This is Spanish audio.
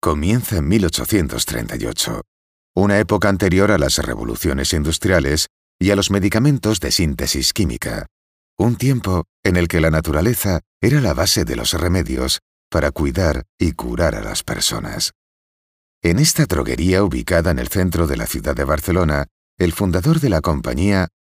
comienza en 1838, una época anterior a las revoluciones industriales y a los medicamentos de síntesis química, un tiempo en el que la naturaleza era la base de los remedios para cuidar y curar a las personas. En esta droguería ubicada en el centro de la ciudad de Barcelona, el fundador de la compañía